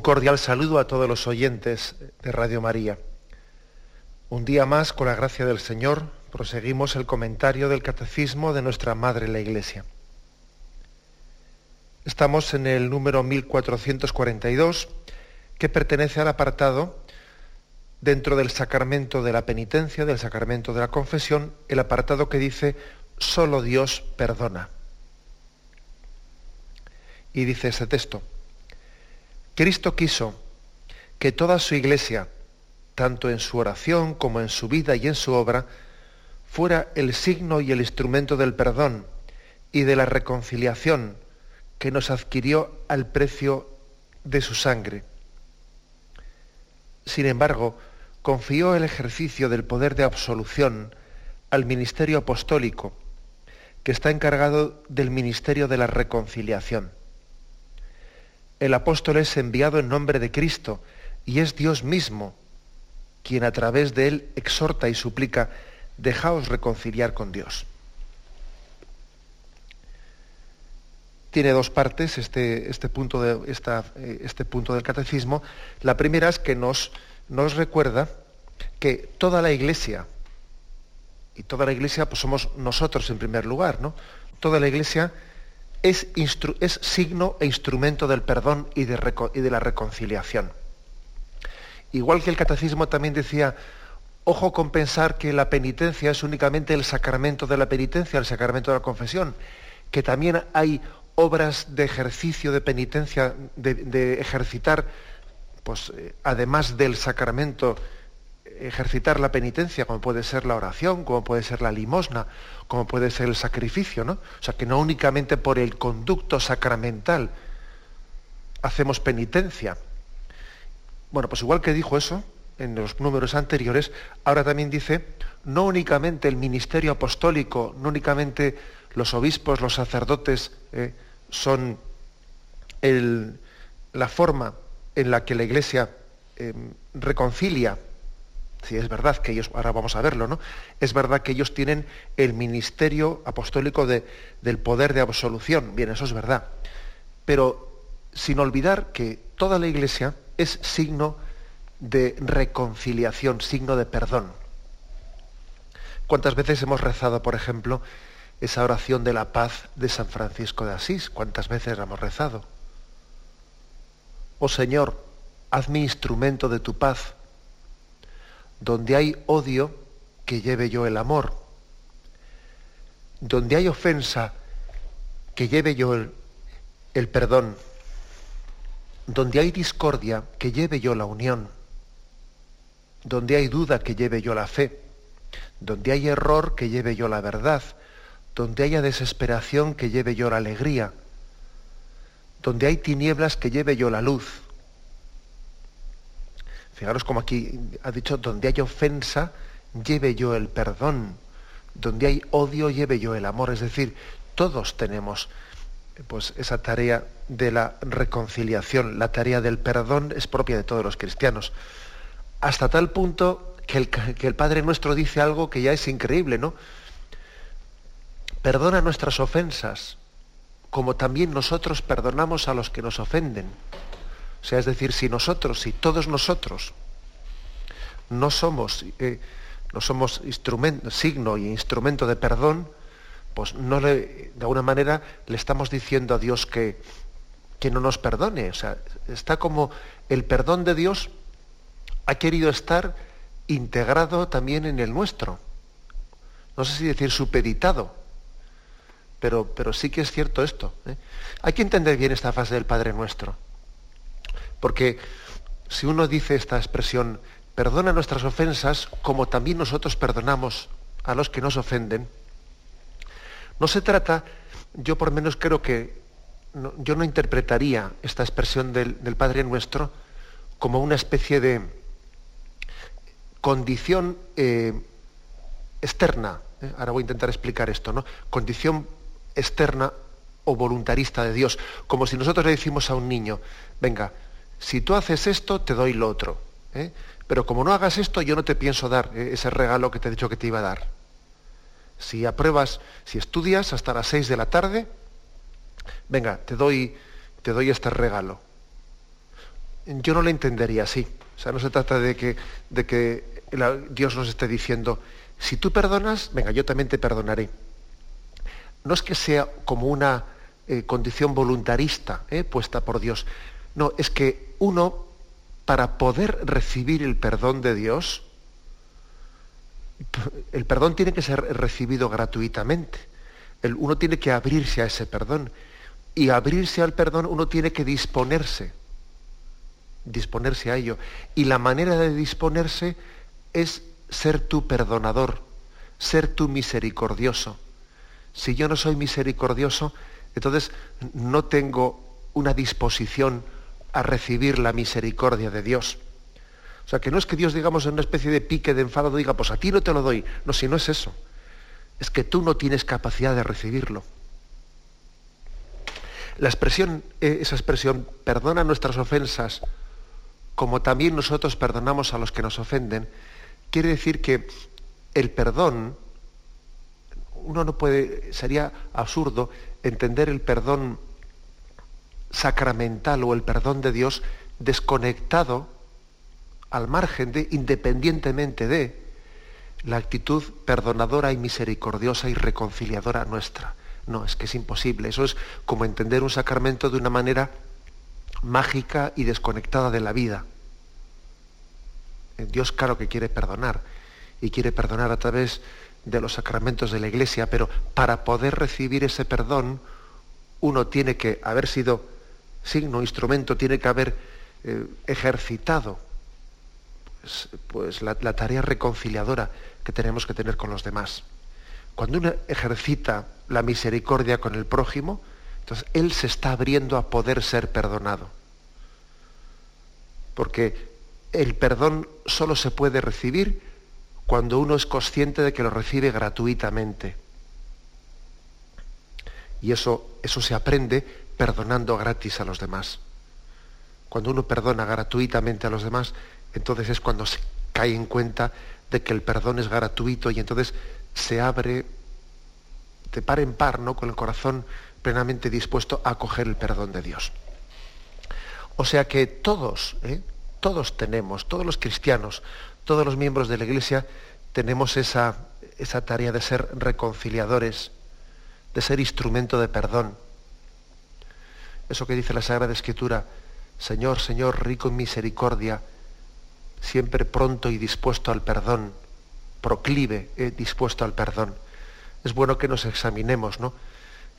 Un cordial saludo a todos los oyentes de Radio María. Un día más, con la gracia del Señor, proseguimos el comentario del Catecismo de nuestra Madre la Iglesia. Estamos en el número 1442, que pertenece al apartado dentro del sacramento de la penitencia, del sacramento de la confesión, el apartado que dice, solo Dios perdona. Y dice ese texto, Cristo quiso que toda su iglesia, tanto en su oración como en su vida y en su obra, fuera el signo y el instrumento del perdón y de la reconciliación que nos adquirió al precio de su sangre. Sin embargo, confió el ejercicio del poder de absolución al ministerio apostólico, que está encargado del ministerio de la reconciliación el apóstol es enviado en nombre de Cristo y es Dios mismo quien a través de él exhorta y suplica, dejaos reconciliar con Dios. Tiene dos partes este, este, punto, de, eh, este punto, del catecismo. La primera es que nos, nos recuerda que toda la iglesia, y toda la iglesia pues somos nosotros en primer lugar, ¿no? Toda la iglesia es, signo e instrumento del perdón y de, de la reconciliación. Igual que el catecismo también decía, ojo con pensar que la penitencia es únicamente el sacramento de la penitencia, el sacramento de la confesión, que también hay obras de ejercicio de penitencia, de, ejercitar, pues eh, además del sacramento ejercitar la penitencia, como puede ser la oración, como puede ser la limosna, como puede ser el sacrificio, ¿no? O sea, que no únicamente por el conducto sacramental hacemos penitencia. Bueno, pues igual que dijo eso en los números anteriores, ahora también dice, no únicamente el ministerio apostólico, no únicamente los obispos, los sacerdotes eh, son la forma en la que la Iglesia eh, reconcilia si es verdad que ellos, ahora vamos a verlo, ¿no? Es verdad que ellos tienen el ministerio apostólico del poder de absolución. Bien, eso es verdad. Pero sin olvidar que toda la iglesia es signo de reconciliación, signo de perdón. ¿Cuántas veces hemos rezado, por ejemplo, esa oración de la paz de San Francisco de Asís? ¿Cuántas veces la hemos rezado? Oh Señor, hazme instrumento de tu paz donde hay odio, que lleve yo el amor. Donde hay ofensa, que lleve yo el, perdón. Donde hay discordia, que lleve yo la unión. Donde hay duda, que lleve yo la fe. Donde hay error, que lleve yo la verdad. Donde haya desesperación, que lleve yo la alegría. Donde hay tinieblas, que lleve yo la luz Fijaros como aquí ha dicho, donde hay ofensa, lleve yo el perdón. Donde hay odio, lleve yo el amor. Es decir, todos tenemos pues, esa tarea de la reconciliación. La tarea del perdón es propia de todos los cristianos. Hasta tal punto que el, que el Padre nuestro dice algo que ya es increíble, ¿no? Perdona nuestras ofensas, como también nosotros perdonamos a los que nos ofenden. O sea, es decir, si nosotros, si todos nosotros no somos, eh, no somos signo y instrumento de perdón, pues no de alguna manera le estamos diciendo a Dios que, que no nos perdone. O sea, está como el perdón de Dios ha querido estar integrado también en el nuestro. No sé si decir supeditado, pero, pero sí que es cierto esto. ¿eh? Hay que entender bien esta fase del Padre Nuestro. Porque si uno dice esta expresión, perdona nuestras ofensas como también nosotros perdonamos a los que nos ofenden, no se trata, yo por menos creo que yo no interpretaría esta expresión del, Padre Nuestro como una especie de condición eh, externa. ¿eh? Ahora voy a intentar explicar esto, ¿no? Condición externa o voluntarista de Dios, como si nosotros le decimos a un niño, venga, si tú haces esto, te doy lo otro. ¿eh? Pero como no hagas esto, yo no te pienso dar ese regalo que te he dicho que te iba a dar. Si apruebas, si estudias hasta las seis de la tarde, venga, te doy, te doy este regalo. Yo no lo entendería así. O sea, no se trata de que, de que Dios nos esté diciendo, si tú perdonas, venga, yo también te perdonaré. No es que sea como una eh, condición voluntarista eh, puesta por Dios. No, es que uno, para poder recibir el perdón de Dios, el perdón tiene que ser recibido gratuitamente. uno tiene que abrirse a ese perdón y abrirse al perdón uno tiene que disponerse, disponerse a ello. Y la manera de disponerse es ser tu perdonador, ser tu misericordioso. Si yo no soy misericordioso, entonces no tengo una disposición a recibir la misericordia de Dios. O sea, que no es que Dios, digamos, en una especie de pique de enfado diga, pues a ti no te lo doy. No, si no es eso. Es que tú no tienes capacidad de recibirlo. La expresión, eh, esa expresión, perdona nuestras ofensas, como también nosotros perdonamos a los que nos ofenden, quiere decir que el perdón, uno no puede, sería absurdo entender el perdón sacramental o el perdón de Dios desconectado, al margen de, independientemente de, la actitud perdonadora y misericordiosa y reconciliadora nuestra. No, es que es imposible. Eso es como entender un sacramento de una manera mágica y desconectada de la vida. Dios claro que quiere perdonar y quiere perdonar a través de los sacramentos de la Iglesia, pero para poder recibir ese perdón uno tiene que haber sido signo, instrumento, tiene que haber eh, ejercitado pues, pues la tarea reconciliadora que tenemos que tener con los demás. Cuando uno ejercita la misericordia con el prójimo, entonces él se está abriendo a poder ser perdonado. Porque el perdón solo se puede recibir cuando uno es consciente de que lo recibe gratuitamente. Y eso, eso se aprende perdonando gratis a los demás. Cuando uno perdona gratuitamente a los demás, entonces es cuando se cae en cuenta de que el perdón es gratuito y entonces se abre de par en par, ¿no? con el corazón plenamente dispuesto a acoger el perdón de Dios. O sea que todos, ¿eh? todos tenemos, todos los cristianos, todos los miembros de la Iglesia, tenemos esa, esa tarea de ser reconciliadores, de ser instrumento de perdón. Eso que dice la Sagrada Escritura, Señor, Señor, rico en misericordia, siempre pronto y dispuesto al perdón, proclive, eh, dispuesto al perdón. Es bueno que nos examinemos, ¿no?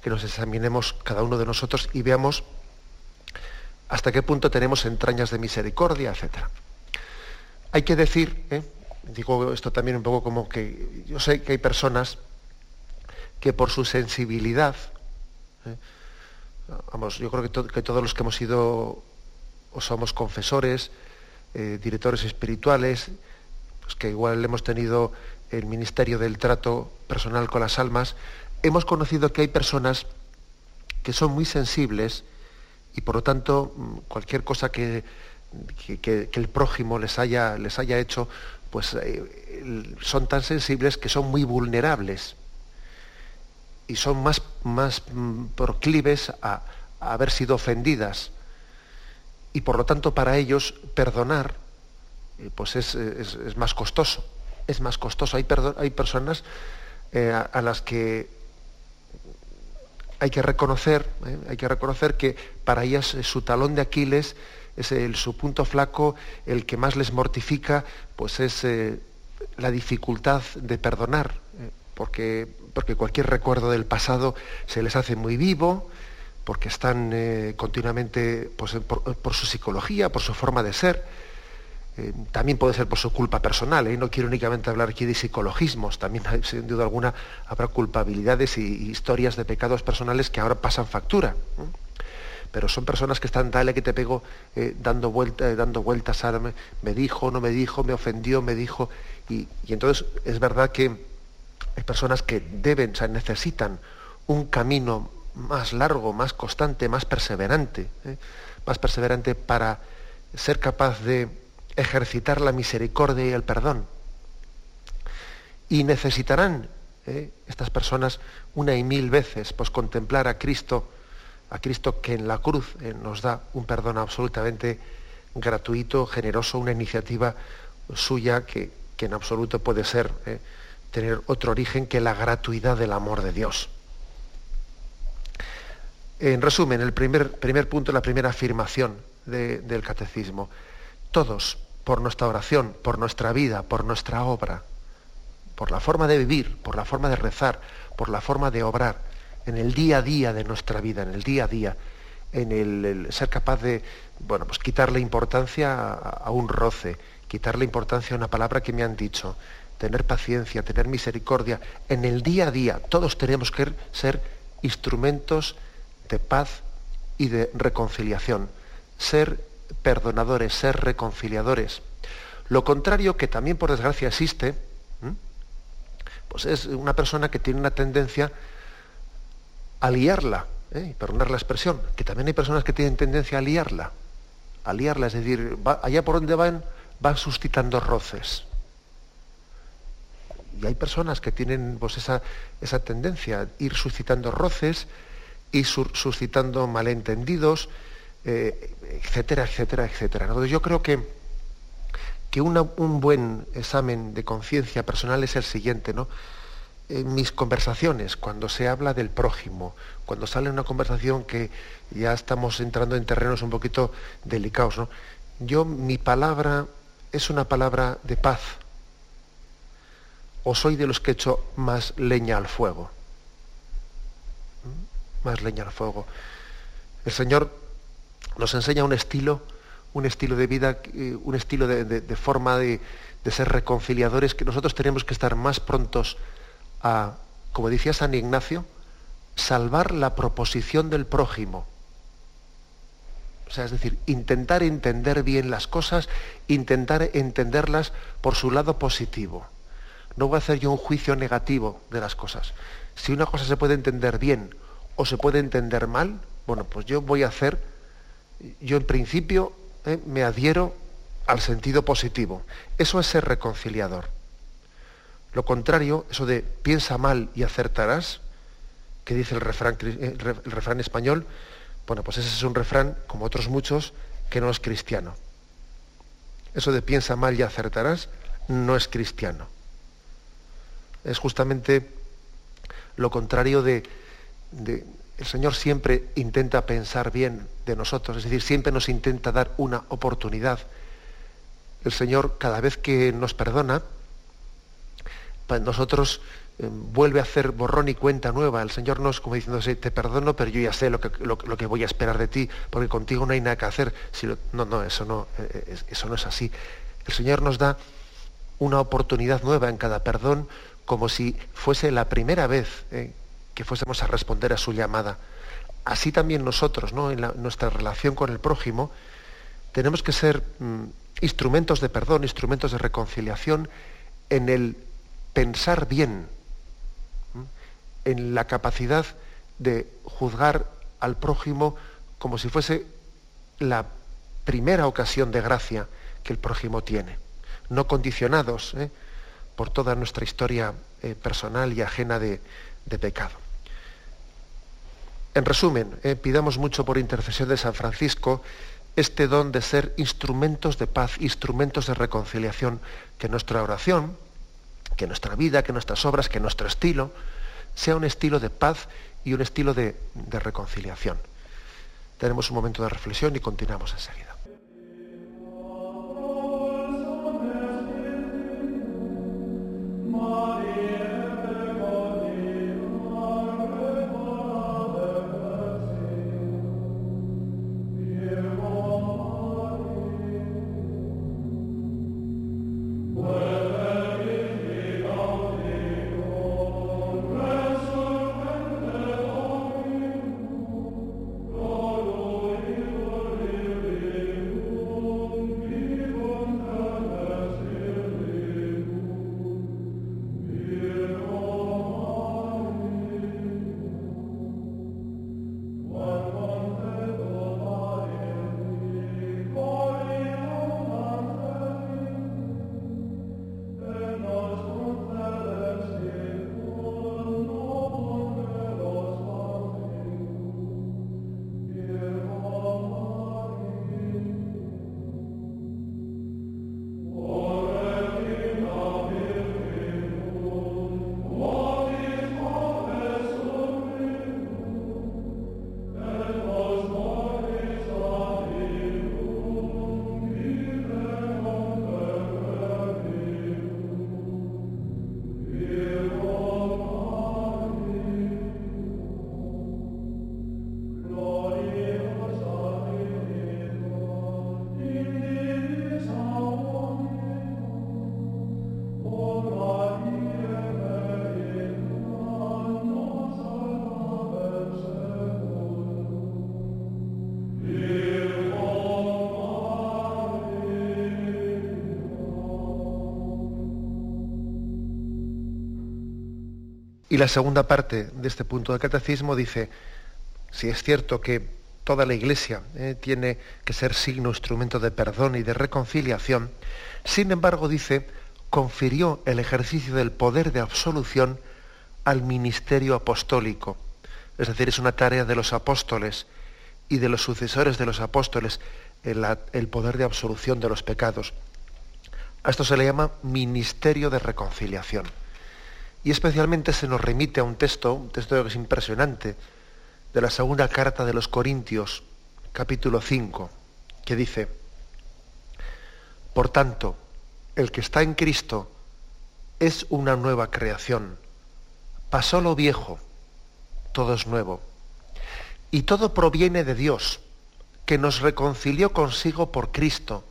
Que nos examinemos cada uno de nosotros y veamos hasta qué punto tenemos entrañas de misericordia, etc. Hay que decir, ¿eh? digo esto también un poco como que yo sé que hay personas que por su sensibilidad, ¿eh? Yo creo que, que, todos los que hemos sido o somos confesores, eh, directores espirituales, pues que igual hemos tenido el ministerio del trato personal con las almas, hemos conocido que hay personas que son muy sensibles y por lo tanto mm, cualquier cosa que, el prójimo les haya, les haya hecho, pues eh, son tan sensibles que son muy vulnerables y son más, más mm, proclives a, haber sido ofendidas y por lo tanto para ellos perdonar eh, pues es, más costoso. Es más costoso. Hay, hay personas eh, a, las que hay que reconocer, eh, hay que reconocer que para ellas su talón de Aquiles es el, su punto flaco, el que más les mortifica, pues es la dificultad de perdonar, porque, porque cualquier recuerdo del pasado se les hace muy vivo, porque están eh, continuamente pues, por, su psicología, por su forma de ser. Eh, también puede ser por su culpa personal. ¿eh? No quiero únicamente hablar aquí de psicologismos, también sin duda alguna habrá culpabilidades y, historias de pecados personales que ahora pasan factura. Pero son personas que están, dale que te pego, dando, vuelta, dando vueltas, a, me, dijo, no me dijo, me ofendió, me dijo. Y, y entonces es verdad que hay personas que deben, o sea, necesitan un camino más largo, más constante, más perseverante, ¿eh? más perseverante para ser capaz de ejercitar la misericordia y el perdón. Y necesitarán ¿eh? estas personas una y mil veces pues, contemplar a Cristo, a Cristo que en la cruz ¿eh? nos da un perdón absolutamente gratuito, generoso, una iniciativa suya que, que en absoluto puede ser tener otro origen que la gratuidad del amor de Dios. En resumen, el primer, primer punto, la primera afirmación del catecismo. Todos, por nuestra oración, por nuestra vida, por nuestra obra, por la forma de vivir, por la forma de rezar, por la forma de obrar, en el día a día de nuestra vida, en el día a día, en el, ser capaz de, bueno, pues quitarle importancia a, un roce, quitarle importancia a una palabra que me han dicho, tener paciencia, tener misericordia. En el día a día todos tenemos que ser instrumentos de paz y de reconciliación. Ser perdonadores, ser reconciliadores. Lo contrario, que también por desgracia existe, pues es una persona que tiene una tendencia a liarla, ¿eh? perdonar la expresión, que también hay personas que tienen tendencia a liarla, a liarla, es decir, allá por donde van, van suscitando roces. Y hay personas que tienen pues, esa, esa tendencia ir suscitando roces, y suscitando malentendidos, eh, etcétera, etcétera, etcétera. Entonces yo creo que, que un buen examen de conciencia personal es el siguiente, ¿no? En mis conversaciones, cuando se habla del prójimo, cuando sale una conversación que ya estamos entrando en terrenos un poquito delicados, ¿no? Yo, mi palabra es una palabra de paz, o soy de los que echo más leña al fuego más leña al fuego. El Señor nos enseña un estilo, un estilo de vida, eh, un estilo de, forma de, ser reconciliadores que nosotros tenemos que estar más prontos a, como decía San Ignacio, salvar la proposición del prójimo. O sea, es decir, intentar entender bien las cosas, intentar entenderlas por su lado positivo. No voy a hacer yo un juicio negativo de las cosas. Si una cosa se puede entender bien o se puede entender mal, bueno, pues yo voy a hacer, yo en principio eh, me adhiero al sentido positivo. Eso es ser reconciliador. Lo contrario, eso de piensa mal y acertarás, que dice el refrán, eh, el refrán español, bueno, pues ese es un refrán, como otros muchos, que no es cristiano. Eso de piensa mal y acertarás no es cristiano. Es justamente lo contrario de el Señor siempre intenta pensar bien de nosotros, es decir, siempre nos intenta dar una oportunidad. El Señor cada vez que nos perdona, nosotros eh, vuelve a hacer borrón y cuenta nueva. El Señor nos, como diciendo, te perdono, pero yo ya sé lo que, lo, que, voy a esperar de ti, porque contigo no hay nada que hacer. Si no, no, eso no, eh, eh, eso no es así. El Señor nos da una oportunidad nueva en cada perdón, como si fuese la primera vez que fuésemos a responder a su llamada. Así también nosotros, ¿no? en nuestra relación con el prójimo, tenemos que ser mm, instrumentos de perdón, instrumentos de reconciliación en el pensar bien, en la capacidad de juzgar al prójimo como si fuese la primera ocasión de gracia que el prójimo tiene, no condicionados ¿eh? Por toda nuestra historia eh, personal y ajena de, de pecado. En resumen, eh, pidamos mucho por intercesión de San Francisco este don de ser instrumentos de paz, instrumentos de reconciliación, que nuestra oración, que nuestra vida, que nuestras obras, que nuestro estilo, sea un estilo de paz y un estilo de, de reconciliación. Tenemos un momento de reflexión y continuamos enseguida. La segunda parte de este punto del catecismo dice, si es cierto que toda la Iglesia eh, tiene que ser signo, instrumento de perdón y de reconciliación, sin embargo, dice, confirió el ejercicio del poder de absolución al ministerio apostólico. Es decir, es una tarea de los apóstoles y de los sucesores de los apóstoles el, el poder de absolución de los pecados. A esto se le llama ministerio de reconciliación. Y especialmente se nos remite a un texto, un texto que es impresionante, de la segunda carta de los Corintios, capítulo 5, que dice, Por tanto, el que está en Cristo es una nueva creación. Pasó lo viejo, todo es nuevo. Y todo proviene de Dios, que nos reconcilió consigo por Cristo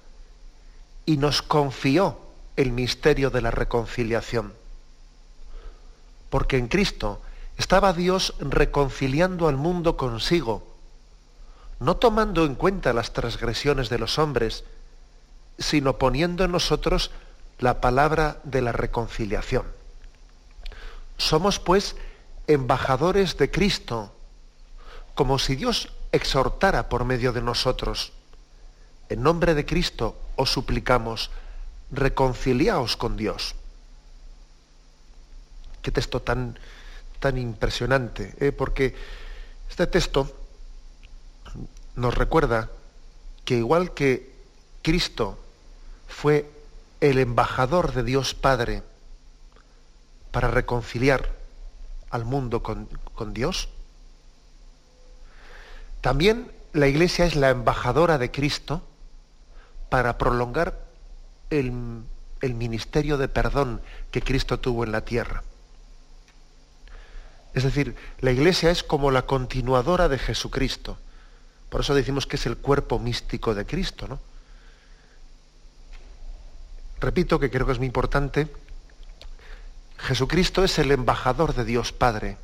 y nos confió el misterio de la reconciliación porque en Cristo estaba Dios reconciliando al mundo consigo, no tomando en cuenta las transgresiones de los hombres, sino poniendo en nosotros la palabra de la reconciliación. Somos pues embajadores de Cristo, como si Dios exhortara por medio de nosotros. En nombre de Cristo os suplicamos, reconciliaos con Dios. Qué texto tan, tan impresionante, ¿eh? porque este texto nos recuerda que igual que Cristo fue el embajador de Dios Padre para reconciliar al mundo con, Dios, también la Iglesia es la embajadora de Cristo para prolongar el, el ministerio de perdón que Cristo tuvo en la tierra. Es decir, la iglesia es como la continuadora de Jesucristo. Por eso decimos que es el cuerpo místico de Cristo, ¿no? Repito que creo que es muy importante. Jesucristo es el embajador de Dios Padre.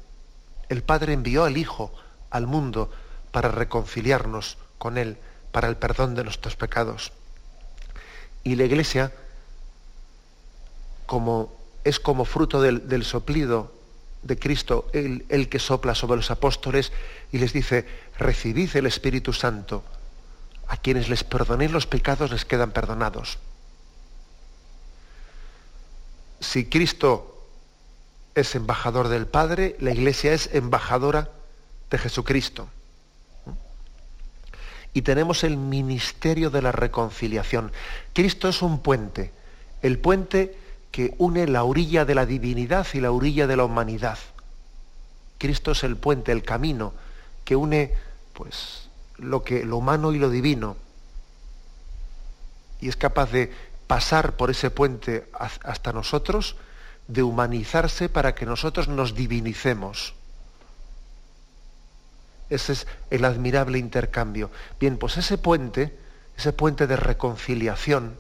El Padre envió al Hijo al mundo para reconciliarnos con Él, para el perdón de nuestros pecados. Y la Iglesia, como es como fruto del, del soplido de Cristo, el, que sopla sobre los apóstoles y les dice, recibid el Espíritu Santo. A quienes les perdonéis los pecados les quedan perdonados. Si Cristo es embajador del Padre, la Iglesia es embajadora de Jesucristo. Y tenemos el ministerio de la reconciliación. Cristo es un puente, el puente que une la orilla de la divinidad y la orilla de la humanidad. Cristo es el puente, el camino que une pues lo que lo humano y lo divino. Y es capaz de pasar por ese puente hasta nosotros, de humanizarse para que nosotros nos divinicemos. Ese es el admirable intercambio. Bien, pues ese puente, ese puente de reconciliación,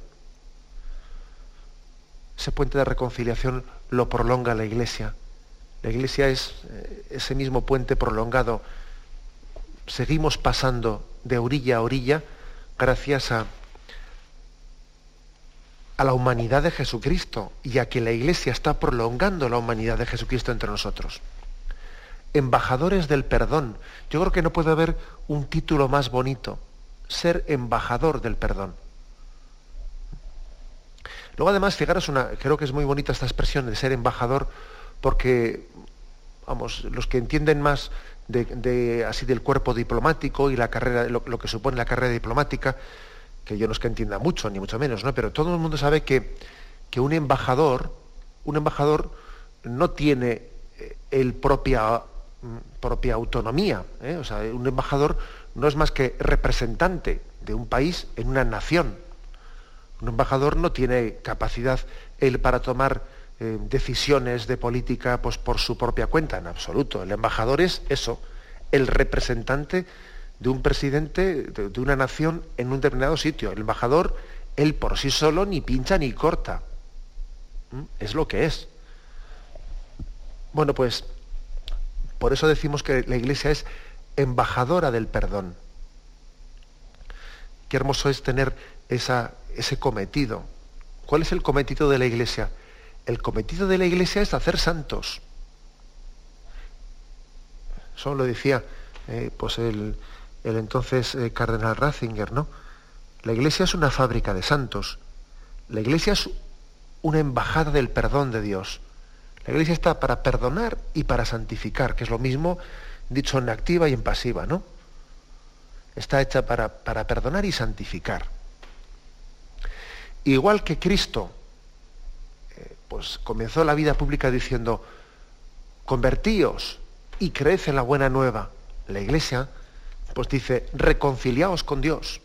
ese puente de reconciliación lo prolonga la Iglesia. La Iglesia es eh, ese mismo puente prolongado. Seguimos pasando de orilla a orilla gracias a, a la humanidad de Jesucristo y a que la Iglesia está prolongando la humanidad de Jesucristo entre nosotros. Embajadores del perdón. Yo creo que no puede haber un título más bonito. Ser embajador del perdón. Luego además, fijaros, una, creo que es muy bonita esta expresión de ser embajador, porque, vamos, los que entienden más de, así del cuerpo diplomático y la carrera, lo, que supone la carrera diplomática, que yo no es que entienda mucho, ni mucho menos, ¿no? Pero todo el mundo sabe que, que un embajador, un embajador no tiene eh, el propia, mm, propia autonomía. ¿eh? O sea, un embajador no es más que representante de un país en una nación. Un embajador no tiene capacidad él para tomar eh, decisiones de política pues, por su propia cuenta, en absoluto. El embajador es eso, el representante de un presidente de, una nación en un determinado sitio. El embajador, él por sí solo ni pincha ni corta. ¿Mm? Es lo que es. Bueno, pues por eso decimos que la Iglesia es embajadora del perdón. Qué hermoso es tener esa, ese cometido. ¿Cuál es el cometido de la Iglesia? El cometido de la Iglesia es hacer santos. Eso lo decía eh, pues el, entonces eh, cardenal Ratzinger, ¿no? La iglesia es una fábrica de santos. La iglesia es una embajada del perdón de Dios. La iglesia está para perdonar y para santificar, que es lo mismo dicho en activa y en pasiva, ¿no? Está hecha para, para perdonar y santificar. Igual que Cristo, eh, pues comenzó la vida pública diciendo, convertíos y creed en la buena nueva. La iglesia, pues dice, reconciliaos con Dios.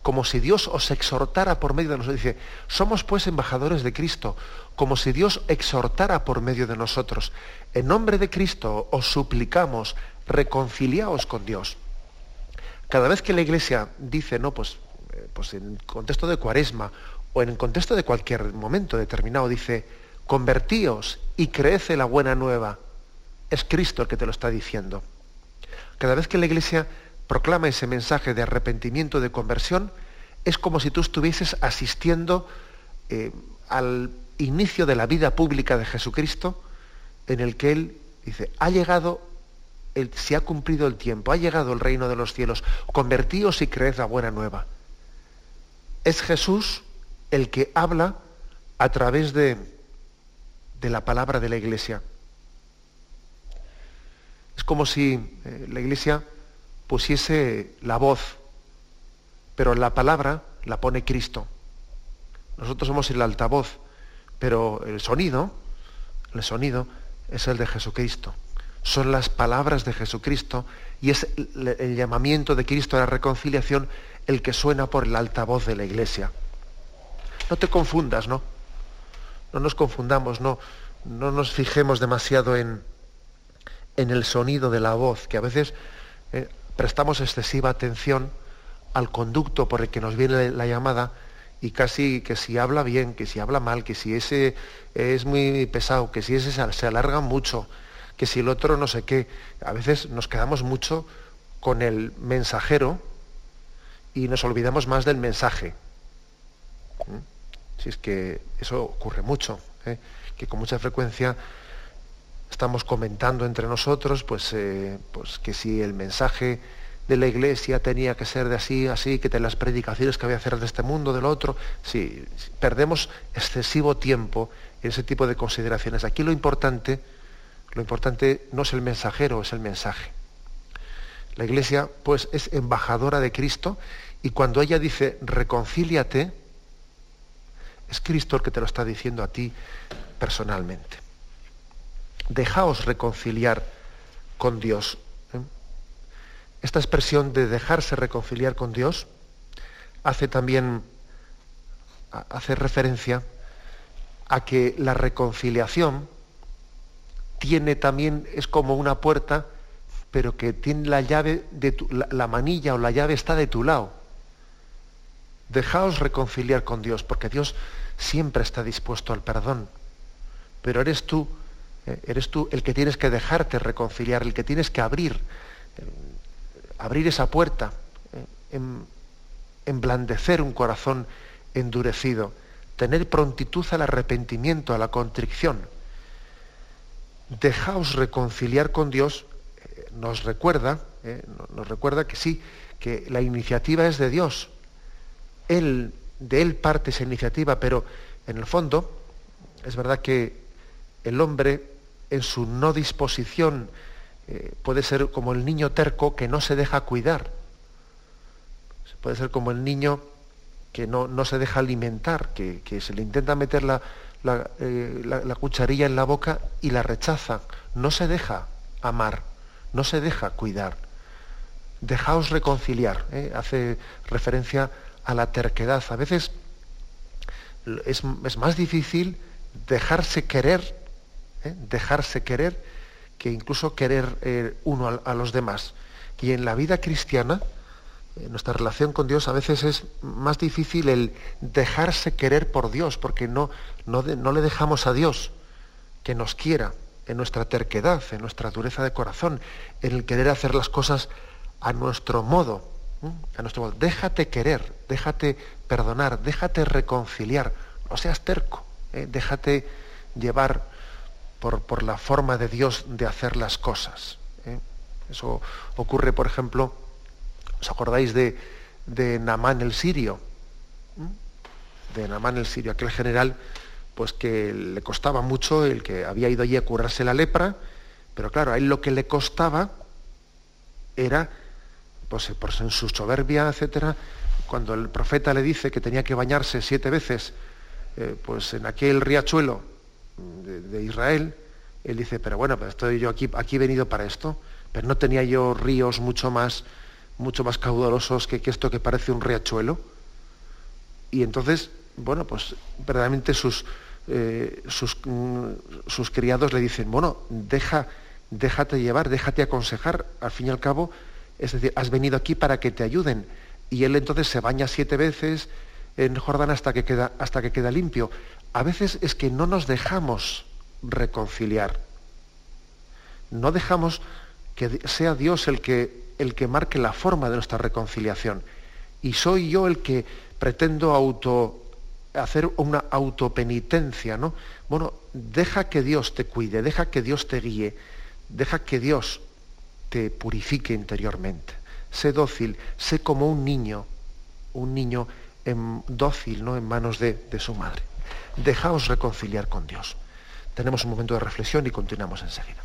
Como si Dios os exhortara por medio de nosotros. Dice, somos pues embajadores de Cristo, como si Dios exhortara por medio de nosotros. En nombre de Cristo os suplicamos, reconciliaos con Dios. Cada vez que la iglesia dice, no, pues, pues en contexto de cuaresma o en el contexto de cualquier momento determinado, dice, convertíos y creece la buena nueva. Es Cristo el que te lo está diciendo. Cada vez que la Iglesia proclama ese mensaje de arrepentimiento, de conversión, es como si tú estuvieses asistiendo eh, al inicio de la vida pública de Jesucristo, en el que Él dice, ha llegado, el, se ha cumplido el tiempo, ha llegado el reino de los cielos, convertíos y creed la buena nueva. Es Jesús el que habla a través de, de la palabra de la iglesia. Es como si eh, la iglesia pusiese la voz, pero la palabra la pone Cristo. Nosotros somos el altavoz, pero el sonido, el sonido es el de Jesucristo. Son las palabras de Jesucristo y es el, llamamiento de Cristo a la reconciliación el que suena por el altavoz de la iglesia. No te confundas, ¿no? no nos confundamos, no, no nos fijemos demasiado en, en el sonido de la voz, que a veces eh, prestamos excesiva atención al conducto por el que nos viene la llamada y casi que si habla bien, que si habla mal, que si ese es muy pesado, que si ese se alarga mucho, que si el otro no sé qué. A veces nos quedamos mucho con el mensajero y nos olvidamos más del mensaje. ¿Mm? Si es que eso ocurre mucho, ¿eh? que con mucha frecuencia estamos comentando entre nosotros, pues, eh, pues que si el mensaje de la iglesia tenía que ser de así, así, que de las predicaciones que había que hacer de este mundo, del otro, si perdemos excesivo tiempo en ese tipo de consideraciones. Aquí lo importante, lo importante no es el mensajero, es el mensaje. La iglesia, pues, es embajadora de Cristo y cuando ella dice reconcíliate, es Cristo el que te lo está diciendo a ti personalmente. Dejaos reconciliar con Dios. ¿eh? Esta expresión de dejarse reconciliar con Dios hace también hace referencia a que la reconciliación tiene también es como una puerta pero que tiene la llave de la manilla o la llave está de tu lado Dejaos reconciliar con Dios, porque Dios siempre está dispuesto al perdón. Pero eres tú, eh, eres tú el que tienes que dejarte reconciliar, el que tienes que abrir, eh, abrir esa puerta, eh, emblandecer un corazón endurecido, tener prontitud al arrepentimiento, a la contrición. Dejaos reconciliar con Dios, nos recuerda, nos recuerda que sí, que la iniciativa es de Dios, él, de él parte esa iniciativa, pero en el fondo es verdad que el hombre en su no disposición eh, puede ser como el niño terco que no se deja cuidar. Puede ser como el niño que no, no se deja alimentar, que, se le intenta meter eh, la, cucharilla en la boca y la rechaza. No se deja amar, no se deja cuidar. Dejaos reconciliar. ¿eh? Hace referencia a la terquedad. A veces es, más difícil dejarse querer, ¿eh? dejarse querer, que incluso querer uno a, los demás. Y en la vida cristiana, nuestra relación con Dios, a veces es más difícil el dejarse querer por Dios, porque no, no, no le dejamos a Dios que nos quiera en nuestra terquedad, en nuestra dureza de corazón, en el querer hacer las cosas a nuestro modo, a nuestro Déjate querer, déjate perdonar, déjate reconciliar, no seas terco, ¿eh? déjate llevar por, la forma de Dios de hacer las cosas. ¿eh? Eso ocurre, por ejemplo, ¿os acordáis de, de Namán el sirio? ¿Mm? De Namán el sirio, aquel general pues que le costaba mucho el que había ido allí a curarse la lepra, pero claro, a él lo que le costaba era, pues, pues en su soberbia, etcétera, cuando el profeta le dice que tenía que bañarse siete veces, eh, pues en aquel riachuelo de, Israel, él dice, pero bueno, pues estoy yo aquí, aquí venido para esto, pero no tenía yo ríos mucho más, mucho más caudalosos que, esto que parece un riachuelo. Y entonces, bueno, pues verdaderamente sus, eh, sus, mm, sus, criados le dicen, bueno, deja, déjate llevar, déjate aconsejar, al fin y al cabo, es decir, has venido aquí para que te ayuden. Y él entonces se baña siete veces en Jordán hasta que queda, hasta que queda limpio. A veces es que no nos dejamos reconciliar. No dejamos que sea Dios el que, el que marque la forma de nuestra reconciliación. Y soy yo el que pretendo auto hacer una autopenitencia, ¿no? Bueno, deja que Dios te cuide, deja que Dios te guíe, deja que Dios te purifique interiormente. Sé dócil, sé como un niño, un niño dócil, ¿no? En manos de, de su madre. Dejaos reconciliar con Dios. Tenemos un momento de reflexión y continuamos enseguida.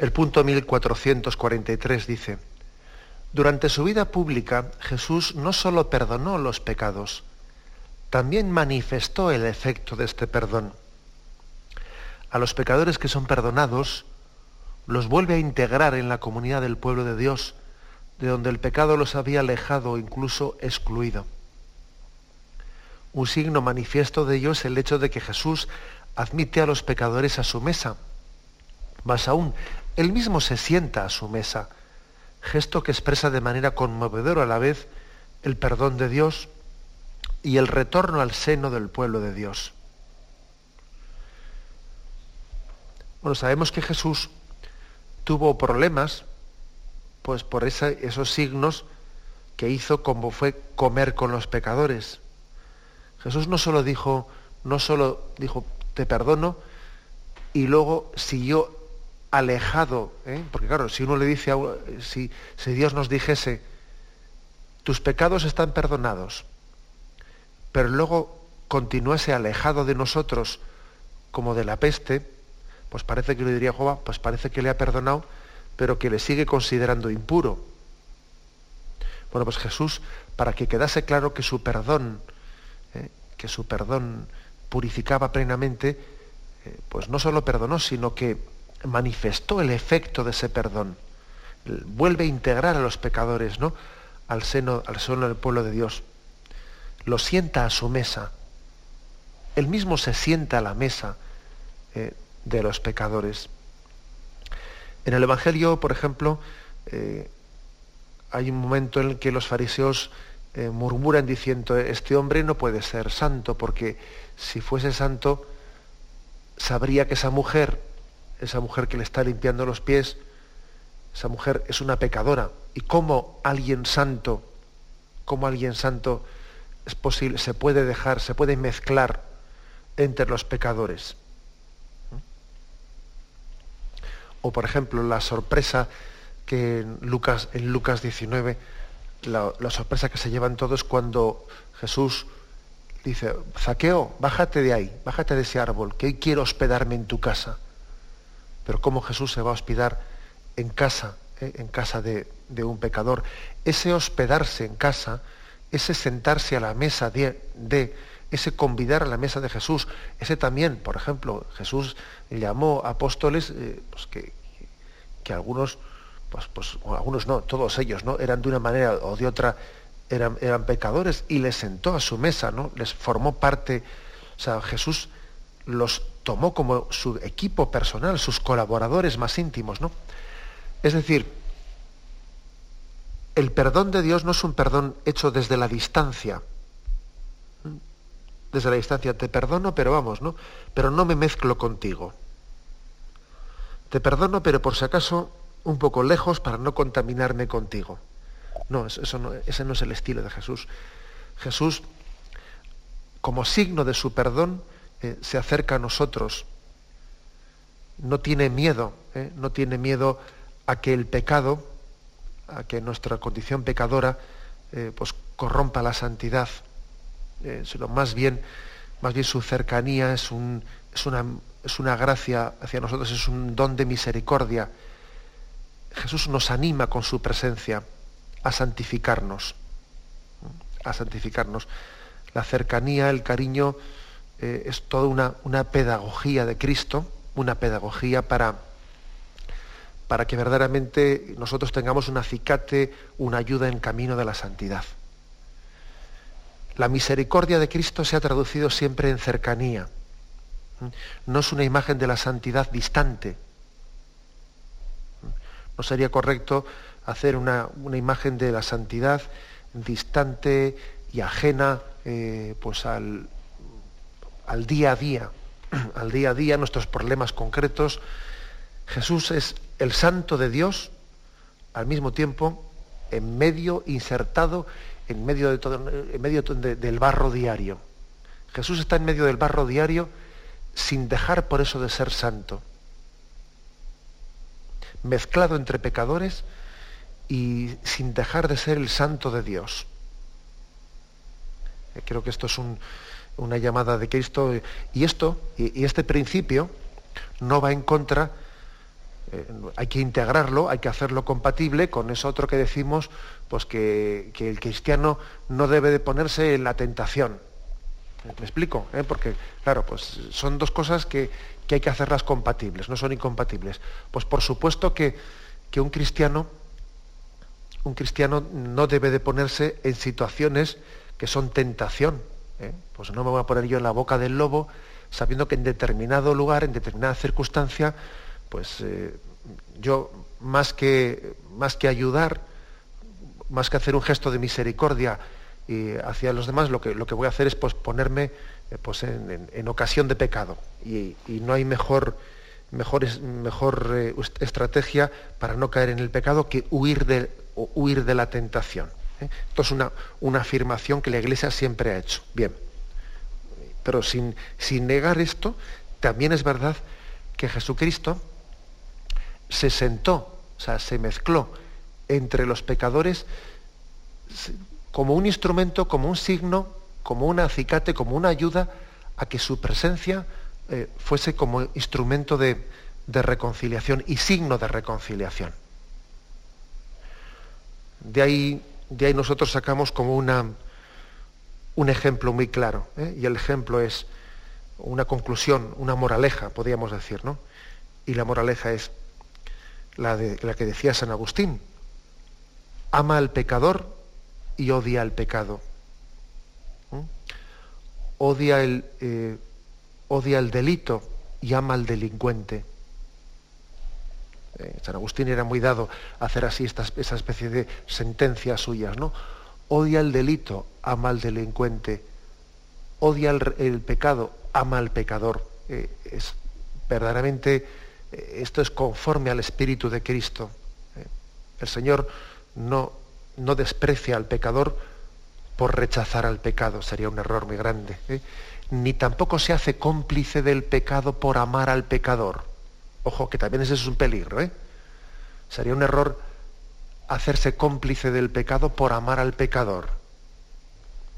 El punto 1443 dice, durante su vida pública Jesús no solo perdonó los pecados, también manifestó el efecto de este perdón. A los pecadores que son perdonados, los vuelve a integrar en la comunidad del pueblo de Dios, de donde el pecado los había alejado incluso excluido. Un signo manifiesto de ello es el hecho de que Jesús admite a los pecadores a su mesa. Más aún, él mismo se sienta a su mesa, gesto que expresa de manera conmovedora a la vez el perdón de Dios y el retorno al seno del pueblo de Dios. Bueno, sabemos que Jesús tuvo problemas pues por esos signos que hizo como fue comer con los pecadores. Jesús no solo dijo, no solo dijo, te perdono, y luego siguió alejado, ¿eh? porque claro, si uno le dice, si, si Dios nos dijese, tus pecados están perdonados, pero luego continuase alejado de nosotros como de la peste, pues parece que le diría Jehová, pues parece que le ha perdonado, pero que le sigue considerando impuro. Bueno, pues Jesús, para que quedase claro que su perdón, ¿eh? que su perdón purificaba plenamente, eh, pues no solo perdonó, sino que manifestó el efecto de ese perdón. Vuelve a integrar a los pecadores ¿no? al, seno, al seno del pueblo de Dios. Lo sienta a su mesa. Él mismo se sienta a la mesa eh, de los pecadores. En el Evangelio, por ejemplo, eh, hay un momento en el que los fariseos eh, murmuran diciendo, este hombre no puede ser santo, porque si fuese santo, sabría que esa mujer, esa mujer que le está limpiando los pies, esa mujer es una pecadora. ¿Y cómo alguien santo, cómo alguien santo es posible, se puede dejar, se puede mezclar entre los pecadores? O por ejemplo, la sorpresa que en Lucas, en Lucas 19, la, la sorpresa que se llevan todos cuando Jesús dice, Zaqueo, bájate de ahí, bájate de ese árbol, que hoy quiero hospedarme en tu casa. Pero ¿cómo Jesús se va a hospedar en casa, eh, en casa de, un pecador? Ese hospedarse en casa, ese sentarse a la mesa de, de, ese convidar a la mesa de Jesús, ese también, por ejemplo, Jesús llamó apóstoles eh, pues que, que, algunos, pues, pues algunos no, todos ellos, ¿no? Eran de una manera o de otra eran, pecadores y les sentó a su mesa, ¿no? Les formó parte, o sea, Jesús los tomó como su equipo personal, sus colaboradores más íntimos, ¿no? Es decir, el perdón de Dios no es un perdón hecho desde la distancia. Desde la distancia, te perdono, pero vamos, ¿no? Pero no me mezclo contigo. Te perdono, pero por si acaso un poco lejos para no contaminarme contigo. No, eso no, ese no es el estilo de Jesús. Jesús, como signo de su perdón, eh, se acerca a nosotros. No tiene miedo, eh, no tiene miedo a que el pecado, a que nuestra condición pecadora, eh, pues corrompa la santidad, sino más bien, más bien su cercanía es, un, es, una, es una gracia hacia nosotros, es un don de misericordia. Jesús nos anima con su presencia a santificarnos, a santificarnos. La cercanía, el cariño, eh, es toda una, una, pedagogía de Cristo, una pedagogía para, para que verdaderamente nosotros tengamos un acicate, una ayuda en camino de la santidad. La misericordia de Cristo se ha traducido siempre en cercanía. No es una imagen de la santidad distante. No sería correcto hacer una, imagen de la santidad distante y ajena eh, pues al, al día a día, al día a día, nuestros problemas concretos. Jesús es el santo de Dios, al mismo tiempo en medio, insertado en medio, de todo, en medio del barro diario. Jesús está en medio del barro diario sin dejar por eso de ser santo. Mezclado entre pecadores, y sin dejar de ser el santo de Dios. Eh, creo que esto es una llamada de Cristo y esto, y, este principio, no va en contra, eh, hay que integrarlo, hay que hacerlo compatible con eso otro que decimos, pues que, el cristiano no debe de ponerse en la tentación. ¿Me explico? ¿Eh? Porque, claro, pues son dos cosas que, hay que hacerlas compatibles, no son incompatibles. Pues por supuesto que, que un cristiano un cristiano no debe de ponerse en situaciones que son tentación. ¿Eh? Pues no me voy a poner yo en la boca del lobo sabiendo que en determinado lugar, en determinada circunstancia, pues eh, yo más que, más que ayudar, más que hacer un gesto de misericordia y hacia los demás, lo que, lo que voy a hacer es pues, ponerme eh, pues, en, ocasión de pecado. Y, no hay mejor, mejor, mejor estrategia para no caer en el pecado que huir de, huir de la tentación. ¿Eh? Esto es una, una, afirmación que la Iglesia siempre ha hecho. Bien. Pero sin, sin negar esto, también es verdad que Jesucristo se sentó, o sea, se mezcló entre los pecadores como un instrumento, como un signo, como un acicate, como una ayuda a que su presencia eh, fuese como instrumento de, de reconciliación y signo de reconciliación. De ahí, de ahí nosotros sacamos como una, un ejemplo muy claro, ¿eh? y el ejemplo es una conclusión, una moraleja, podríamos decir, ¿no? Y la moraleja es la, de, la que decía San Agustín, ama al pecador y odia al pecado. Odia, el, eh, odia el delito y ama al delincuente. Eh, San Agustín era muy dado a hacer así esa especie de sentencias suyas, ¿no? Odia el delito, ama al delincuente. Odia el, pecado, ama al pecador. Eh, es verdaderamente eh, esto es conforme al espíritu de Cristo. el Señor no, no desprecia al pecador por rechazar al pecado, sería un error muy grande. Ni tampoco se hace cómplice del pecado por amar al pecador. Ojo, que también ese es un peligro. ¿eh? Sería un error hacerse cómplice del pecado por amar al pecador.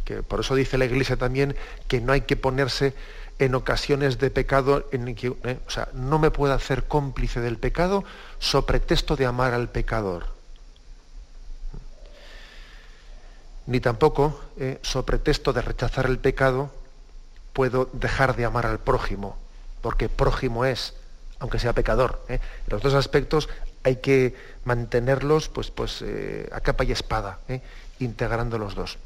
Que por eso dice la Iglesia también que no hay que ponerse en ocasiones de pecado, en que, ¿eh? o sea, no me puedo hacer cómplice del pecado so pretexto de amar al pecador. Ni tampoco, eh, so pretexto de rechazar el pecado, puedo dejar de amar al prójimo, porque prójimo es aunque sea pecador. ¿eh? Los dos aspectos hay que mantenerlos pues, pues, eh, a capa y espada, ¿eh? integrando los dos.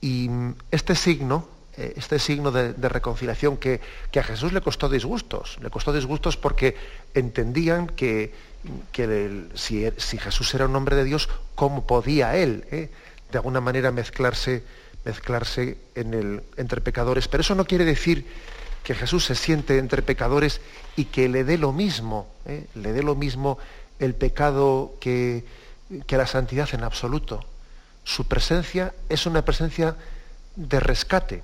Y este signo, este signo de, reconciliación que, a Jesús le costó disgustos, le costó disgustos porque entendían que, si, si, Jesús era un hombre de Dios, ¿cómo podía él de alguna manera mezclarse, mezclarse en el, entre pecadores? Pero eso no quiere decir que Jesús se siente entre pecadores y que le dé lo mismo, ¿eh? le dé lo mismo el pecado que, la santidad en absoluto. Su presencia es una presencia de rescate,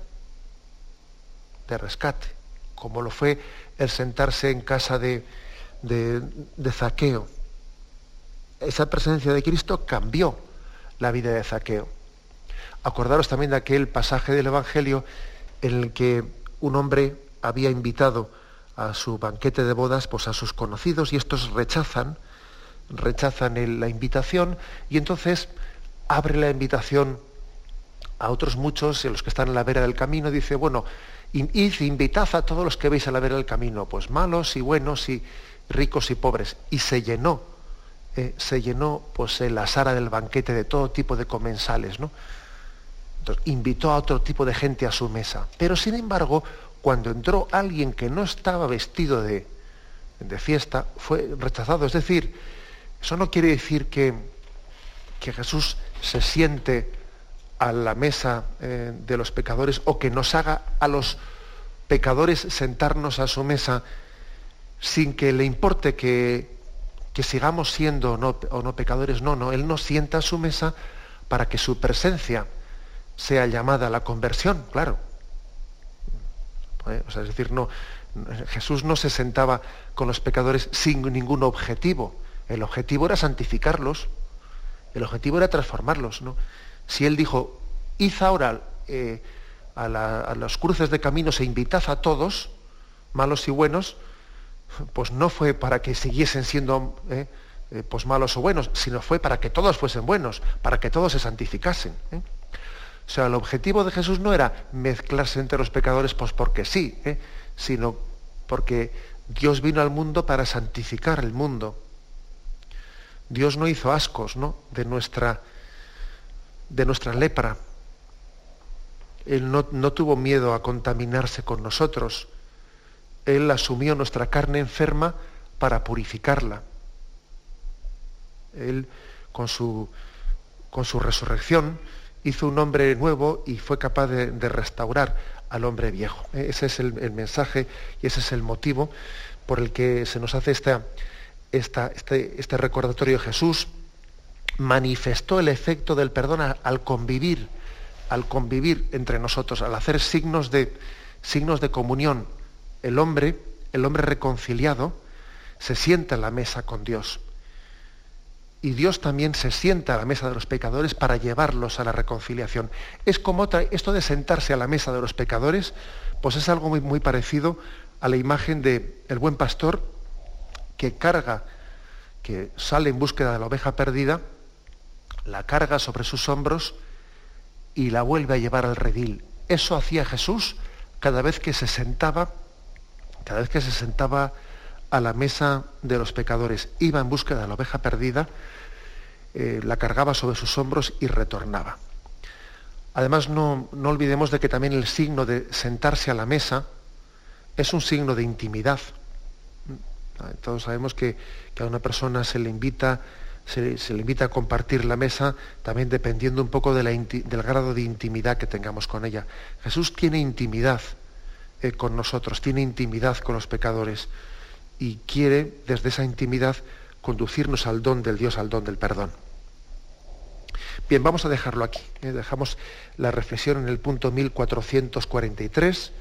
de rescate, como lo fue el sentarse en casa de, de, de, Zaqueo. Esa presencia de Cristo cambió la vida de Zaqueo. Acordaros también de aquel pasaje del Evangelio en el que un hombre había invitado a su banquete de bodas pues a sus conocidos y estos rechazan, rechazan la invitación y entonces abre la invitación a otros muchos, los que están en la vera del camino, dice, bueno, id, invitad a todos los que veis a la vera del camino, pues malos y buenos y ricos y pobres. Y se llenó, eh, se llenó pues la sala del banquete de todo tipo de comensales, ¿no? Entonces, invitó a otro tipo de gente a su mesa. Pero sin embargo, cuando entró alguien que no estaba vestido de, fiesta, fue rechazado. Es decir, eso no quiere decir que, que Jesús se siente a la mesa eh, de los pecadores o que nos haga a los pecadores sentarnos a su mesa sin que le importe que, que sigamos siendo no, o no pecadores. No, no, Él nos sienta a su mesa para que su presencia sea llamada a la conversión, claro. ¿Eh? es decir, no, Jesús no se sentaba con los pecadores sin ningún objetivo. El objetivo era santificarlos, el objetivo era transformarlos. ¿no? Si él dijo, id ahora eh, a, los cruces de caminos e invitad a todos, malos y buenos, pues no fue para que siguiesen siendo eh, pues malos o buenos, sino fue para que todos fuesen buenos, para que todos se santificasen. O sea, el objetivo de Jesús no era mezclarse entre los pecadores pues porque sí, ¿eh? sino porque Dios vino al mundo para santificar el mundo. Dios no hizo ascos ¿no? De, nuestra, de nuestra lepra. Él no, no tuvo miedo a contaminarse con nosotros. Él asumió nuestra carne enferma para purificarla. Él, con su, con su resurrección, hizo un hombre nuevo y fue capaz de, restaurar al hombre viejo. Eh, ese es el, mensaje y ese es el motivo por el que se nos hace esta, este, este, recordatorio. Jesús manifestó el efecto del perdón al convivir, al convivir entre nosotros, al hacer signos de, signos de comunión. El hombre, el hombre reconciliado, se sienta en la mesa con Dios y Dios también se sienta a la mesa de los pecadores para llevarlos a la reconciliación. Es como otra, esto de sentarse a la mesa de los pecadores, pues es algo muy, parecido a la imagen de el buen pastor que carga, que sale en búsqueda de la oveja perdida, la carga sobre sus hombros y la vuelve a llevar al redil. Eso hacía Jesús cada vez que se sentaba, cada vez que se sentaba a la mesa de los pecadores, iba en búsqueda de la oveja perdida, eh, la cargaba sobre sus hombros y retornaba. Además, no, no olvidemos de que también el signo de sentarse a la mesa es un signo de intimidad. Todos sabemos que, a una persona se le invita se, le invita a compartir la mesa, también dependiendo un poco del grado de intimidad que tengamos con ella. Jesús tiene intimidad eh, con nosotros, tiene intimidad con los pecadores y quiere desde esa intimidad conducirnos al don del Dios, al don del perdón. Bien, vamos a dejarlo aquí. ¿eh? Dejamos la reflexión en el punto 1443.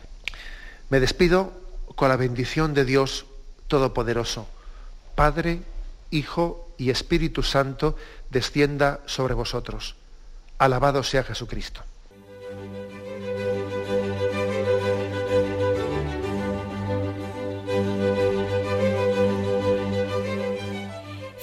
Me despido con la bendición de Dios Todopoderoso, Padre, Hijo y Espíritu Santo, descienda sobre vosotros. Alabado sea Jesucristo.